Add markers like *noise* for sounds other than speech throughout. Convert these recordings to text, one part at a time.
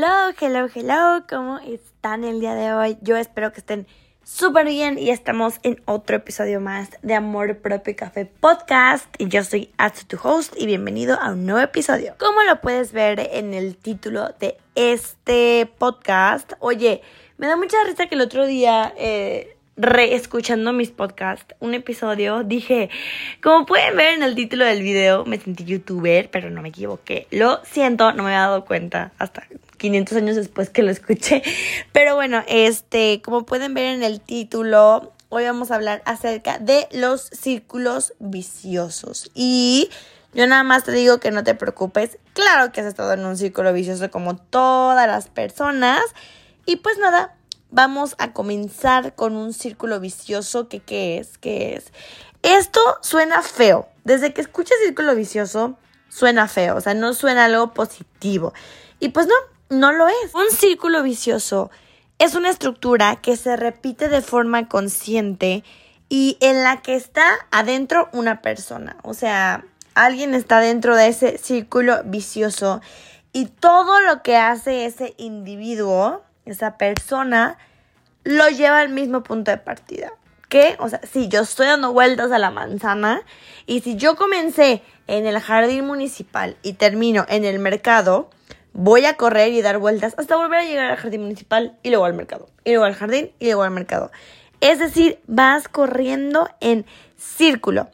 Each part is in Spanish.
Hello, hello, hello, ¿cómo están el día de hoy? Yo espero que estén súper bien y estamos en otro episodio más de Amor Propio Café Podcast yo soy As tu host y bienvenido a un nuevo episodio. Como lo puedes ver en el título de este podcast, oye, me da mucha risa que el otro día... Eh, reescuchando mis podcasts, un episodio, dije, como pueden ver en el título del video, me sentí youtuber, pero no me equivoqué. Lo siento, no me había dado cuenta hasta 500 años después que lo escuché. *laughs* Pero bueno, este, como pueden ver en el título, hoy vamos a hablar acerca de los círculos viciosos. Y yo nada más te digo que no te preocupes. Claro que has estado en un círculo vicioso como todas las personas. Y pues nada, vamos a comenzar con un círculo vicioso que qué es, qué es. Esto suena feo. Desde que escuchas círculo vicioso, suena feo, o sea, no suena algo positivo. Y pues no, no lo es. Un círculo vicioso es una estructura que se repite de forma consciente y en la que está adentro una persona. O sea, alguien está dentro de ese círculo vicioso y todo lo que hace ese individuo esa persona lo lleva al mismo punto de partida. ¿Qué? O sea, si yo estoy dando vueltas a la manzana y si yo comencé en el jardín municipal y termino en el mercado, voy a correr y dar vueltas hasta volver a llegar al jardín municipal y luego al mercado, y luego al jardín y luego al mercado. Es decir, vas corriendo en círculo.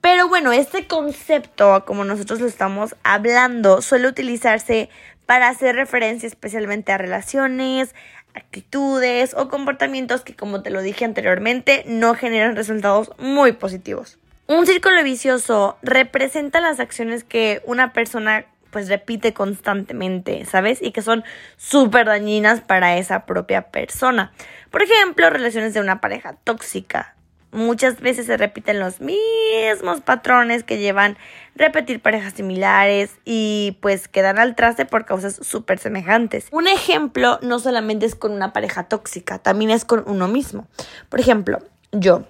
Pero bueno, este concepto, como nosotros lo estamos hablando, suele utilizarse para hacer referencia especialmente a relaciones, actitudes o comportamientos que, como te lo dije anteriormente, no generan resultados muy positivos. Un círculo vicioso representa las acciones que una persona pues repite constantemente, ¿sabes? Y que son súper dañinas para esa propia persona. Por ejemplo, relaciones de una pareja tóxica, muchas veces se repiten los mismos patrones que llevan repetir parejas similares y pues quedan al traste por causas súper semejantes. Un ejemplo no solamente es con una pareja tóxica, también es con uno mismo. Por ejemplo, yo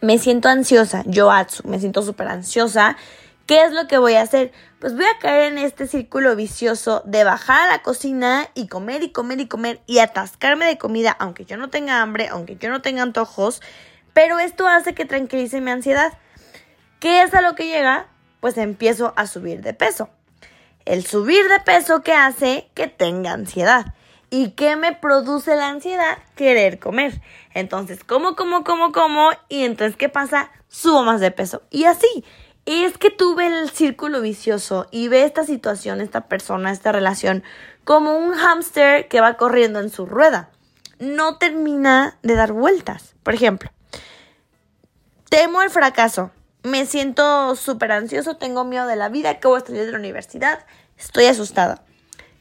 me siento ansiosa, yo Atsu, me siento súper ansiosa. ¿Qué es lo que voy a hacer? Pues voy a caer en este círculo vicioso de bajar a la cocina y comer y comer y comer y atascarme de comida, aunque yo no tenga hambre, aunque yo no tenga antojos pero esto hace que tranquilice mi ansiedad. ¿Qué es a lo que llega? Pues empiezo a subir de peso. El subir de peso que hace que tenga ansiedad. ¿Y qué me produce la ansiedad? Querer comer. Entonces, como, como, como, como. Y entonces, ¿qué pasa? Subo más de peso. Y así. Es que tuve el círculo vicioso y ve esta situación, esta persona, esta relación, como un hámster que va corriendo en su rueda. No termina de dar vueltas. Por ejemplo, Temo el fracaso. Me siento súper ansioso, tengo miedo de la vida, acabo de salir de la universidad, estoy asustada.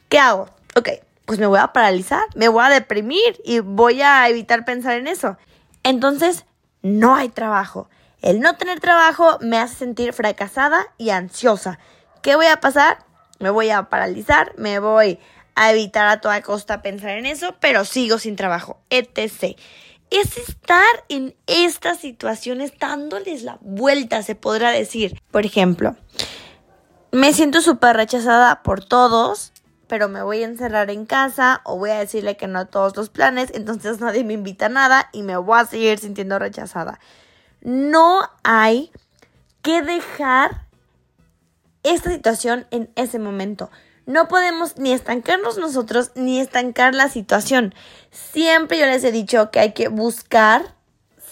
¿Qué hago? Ok, pues me voy a paralizar, me voy a deprimir y voy a evitar pensar en eso. Entonces, no hay trabajo. El no tener trabajo me hace sentir fracasada y ansiosa. ¿Qué voy a pasar? Me voy a paralizar, me voy a evitar a toda costa pensar en eso, pero sigo sin trabajo, etc es estar en estas situaciones dándoles la vuelta, se podrá decir. Por ejemplo, me siento súper rechazada por todos, pero me voy a encerrar en casa o voy a decirle que no a todos los planes, entonces nadie me invita a nada y me voy a seguir sintiendo rechazada. No hay que dejar esta situación en ese momento. No podemos ni estancarnos nosotros ni estancar la situación. Siempre yo les he dicho que hay que buscar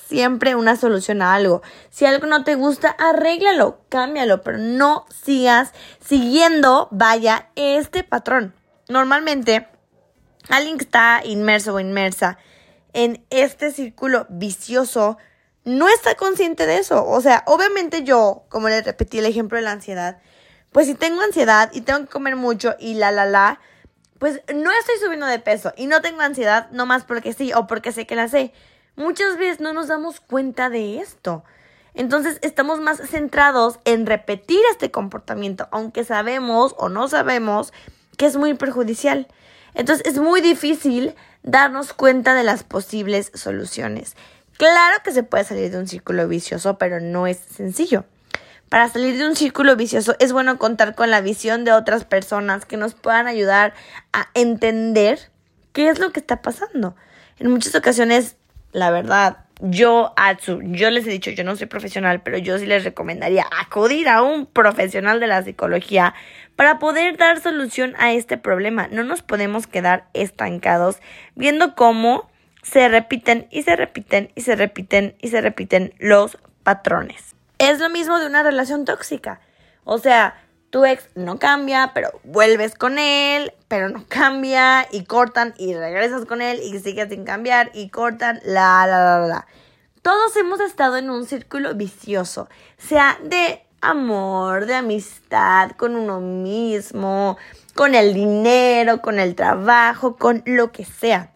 siempre una solución a algo. Si algo no te gusta, arréglalo, cámbialo, pero no sigas siguiendo, vaya, este patrón. Normalmente, alguien que está inmerso o inmersa en este círculo vicioso no está consciente de eso. O sea, obviamente yo, como les repetí el ejemplo de la ansiedad, pues si tengo ansiedad y tengo que comer mucho y la, la, la, pues no estoy subiendo de peso y no tengo ansiedad nomás porque sí o porque sé que la sé. Muchas veces no nos damos cuenta de esto. Entonces estamos más centrados en repetir este comportamiento, aunque sabemos o no sabemos que es muy perjudicial. Entonces es muy difícil darnos cuenta de las posibles soluciones. Claro que se puede salir de un círculo vicioso, pero no es sencillo. para salir de un círculo vicioso es bueno contar con la visión de otras personas que nos puedan ayudar a entender qué es lo que está pasando. En muchas ocasiones, la verdad, yo, Atsu, yo les he dicho, yo no soy profesional, pero yo sí les recomendaría acudir a un profesional de la psicología para poder dar solución a este problema. No nos podemos quedar estancados viendo cómo se repiten y se repiten y se repiten y se repiten los patrones. Es lo mismo de una relación tóxica. O sea, tu ex no cambia, pero vuelves con él, pero no *laughs* cambia y cortan y regresas con él y sigues sin cambiar y cortan, la, la, la, la. Todos hemos estado en un círculo vicioso, sea de amor, de amistad, con uno mismo, con el dinero, con el trabajo, con lo que sea.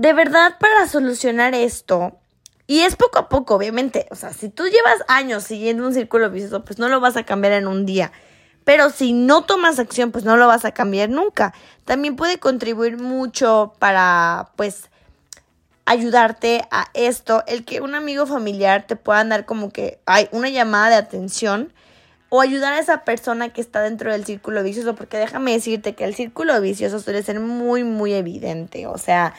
De verdad, para solucionar esto, y es poco a poco, obviamente, o sea, si tú llevas años siguiendo un círculo vicioso, pues no lo vas a cambiar en un día. Pero si no tomas acción, pues no lo vas a cambiar nunca. También puede contribuir mucho para, pues, ayudarte a esto, el que un amigo familiar te pueda dar como que hay una llamada de atención o ayudar a esa persona que está dentro del círculo vicioso, porque déjame decirte que el círculo vicioso suele ser muy, muy evidente, o sea,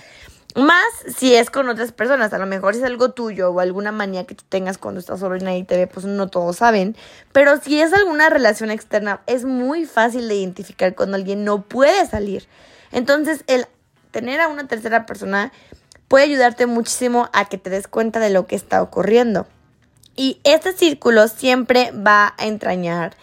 más si es con otras personas, a lo mejor es algo tuyo o alguna manía que tú tengas cuando estás solo y nadie te ve, pues no todos saben. Pero si es alguna relación externa, es muy fácil de identificar cuando alguien no puede salir. Entonces, el tener a una tercera persona puede ayudarte muchísimo a que te des cuenta de lo que está ocurriendo. Y este círculo siempre va a entrañar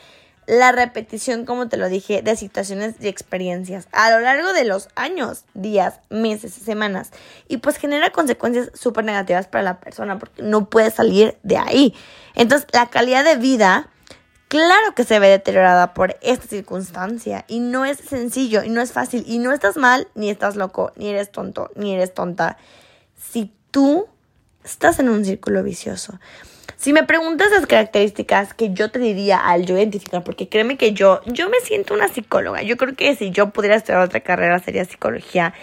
la repetición, como te lo dije, de situaciones y experiencias a lo largo de los años, días, meses, semanas. Y pues genera consecuencias súper negativas para la persona porque no puede salir de ahí. Entonces, la calidad de vida, claro que se ve deteriorada por esta circunstancia. Y no es sencillo y no es fácil. Y no estás mal, ni estás loco, ni eres tonto, ni eres tonta. Si tú estás en un círculo vicioso. Si me preguntas las características que yo te diría al yo identificar, porque créeme que yo, yo me siento una psicóloga. Yo creo que si yo pudiera estudiar otra carrera sería psicología.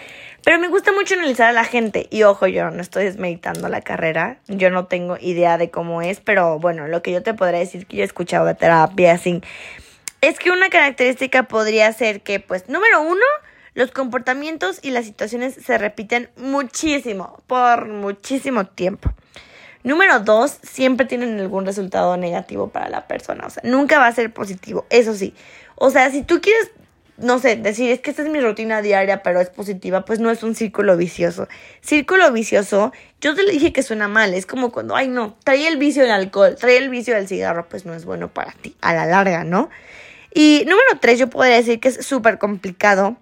Pero me gusta mucho analizar a la gente. Y ojo, yo no estoy desmeditando la carrera. Yo no tengo idea de cómo es. Pero bueno, lo que yo te podría decir que yo he escuchado de terapia, así, es que una característica podría ser que, pues, número uno, los comportamientos y las situaciones se repiten muchísimo, por muchísimo tiempo. Número dos, siempre tienen algún resultado negativo para la persona. O sea, nunca va a ser positivo. Eso sí. O sea, si tú quieres, no sé, decir es que esta es mi rutina diaria, pero es positiva, pues no es un círculo vicioso. Círculo vicioso, yo te le dije que suena mal. Es como cuando, ay, no, trae el vicio del alcohol, trae el vicio del cigarro, pues no es bueno para ti, a la larga, ¿no? Y número tres, yo podría decir que es súper complicado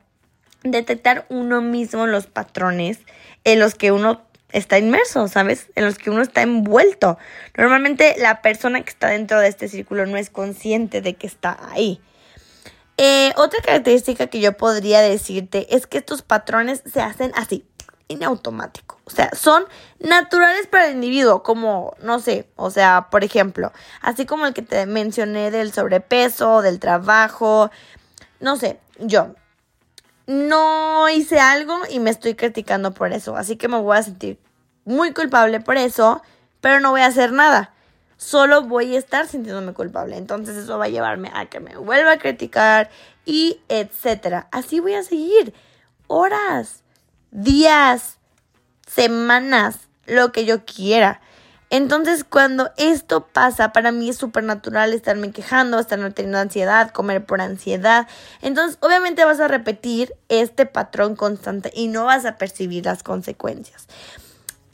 detectar uno mismo los patrones en los que uno está inmerso, ¿sabes? En los que uno está envuelto. Normalmente la persona que está dentro de este círculo no es consciente de que está ahí. Eh, otra característica que yo podría decirte es que estos patrones se hacen así, en automático. O sea, son naturales para el individuo, como, no sé, o sea, por ejemplo, así como el que te mencioné del sobrepeso, del trabajo, no sé, yo no hice algo y me estoy criticando por eso, así que me voy a sentir muy culpable por eso, pero no voy a hacer nada. Solo voy a estar sintiéndome culpable. Entonces eso va a llevarme a que me vuelva a criticar y etcétera. Así voy a seguir horas, días, semanas, lo que yo quiera. Entonces, cuando esto pasa, para mí es súper natural estarme quejando, estar teniendo ansiedad, comer por ansiedad. Entonces, obviamente vas a repetir este patrón constante y no vas a percibir las consecuencias.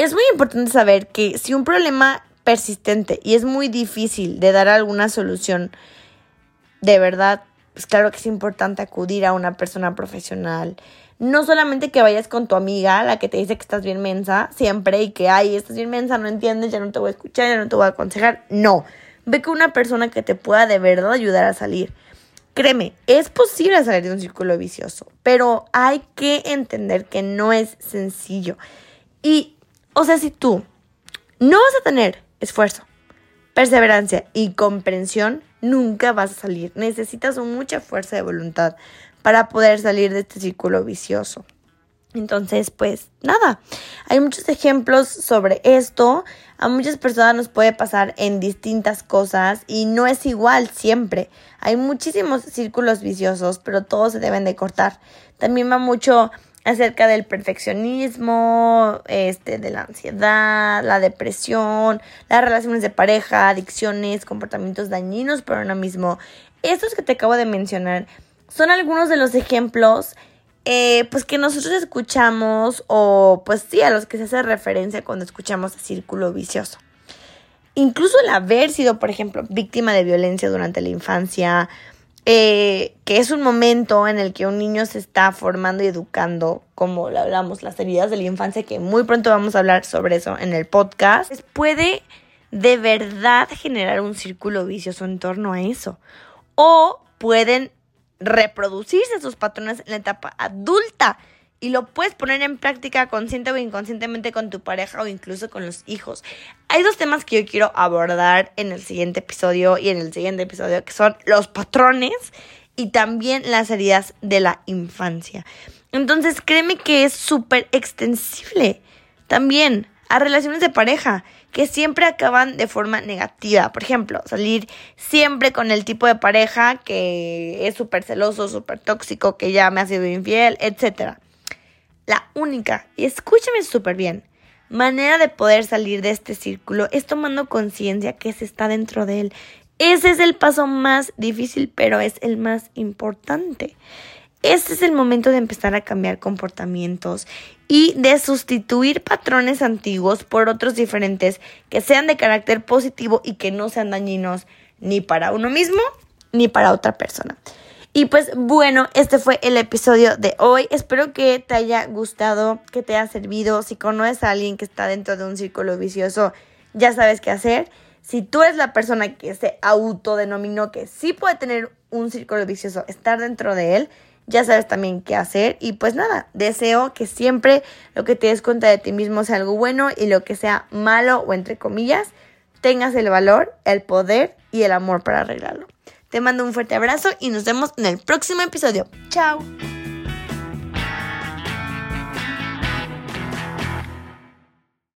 Es muy importante saber que si un problema persistente y es muy difícil de dar alguna solución, de verdad, pues claro que es importante acudir a una persona profesional. No solamente que vayas con tu amiga, la que te dice que estás bien mensa, siempre, y que, ay, estás bien mensa, no entiendes, ya no te voy a escuchar, ya no te voy a aconsejar. No, ve con una persona que te pueda de verdad ayudar a salir. Créeme, es posible salir de un círculo vicioso, pero hay que entender que no es sencillo. Y o sea, si tú no vas a tener esfuerzo, perseverancia y comprensión, nunca vas a salir. Necesitas mucha fuerza de voluntad para poder salir de este círculo vicioso. Entonces, pues nada, hay muchos ejemplos sobre esto. A muchas personas nos puede pasar en distintas cosas y no es igual siempre. Hay muchísimos círculos viciosos, pero todos se deben de cortar. También va mucho acerca del perfeccionismo, este, de la ansiedad, la depresión, las relaciones de pareja, adicciones, comportamientos dañinos para uno mismo. Estos que te acabo de mencionar son algunos de los ejemplos eh, pues que nosotros escuchamos o pues sí, a los que se hace referencia cuando escuchamos círculo vicioso. Incluso el haber sido, por ejemplo, víctima de violencia durante la infancia, eh, que es un momento en el que un niño se está formando y educando, como lo hablamos, las heridas de la infancia, que muy pronto vamos a hablar sobre eso en el podcast, pues puede de verdad generar un círculo vicioso en torno a eso. O pueden reproducirse esos patrones en la etapa adulta y lo puedes poner en práctica consciente o inconscientemente con tu pareja o incluso con los hijos. Hay dos temas que yo quiero abordar en el siguiente episodio y en el siguiente episodio que son los patrones y también las heridas de la infancia. Entonces créeme que es súper extensible también a relaciones de pareja que siempre acaban de forma negativa. Por ejemplo, salir siempre con el tipo de pareja que es súper celoso, súper tóxico, que ya me ha sido infiel, etc. La única, y escúchame súper bien, manera de poder salir de este círculo es tomando conciencia que se está dentro de él. Ese es el paso más difícil, pero es el más importante. Este es el momento de empezar a cambiar comportamientos y de sustituir patrones antiguos por otros diferentes que sean de carácter positivo y que no sean dañinos ni para uno mismo ni para otra persona. Y pues bueno, este fue el episodio de hoy. Espero que te haya gustado, que te haya servido. Si conoces a alguien que está dentro de un círculo vicioso, ya sabes qué hacer. Si tú eres la persona que se autodenominó que sí puede tener un círculo vicioso, estar dentro de él, ya sabes también qué hacer y pues nada, deseo que siempre lo que te des cuenta de ti mismo sea algo bueno y lo que sea malo o entre comillas, tengas el valor, el poder y el amor para arreglarlo. Te mando un fuerte abrazo y nos vemos en el próximo episodio. Chao.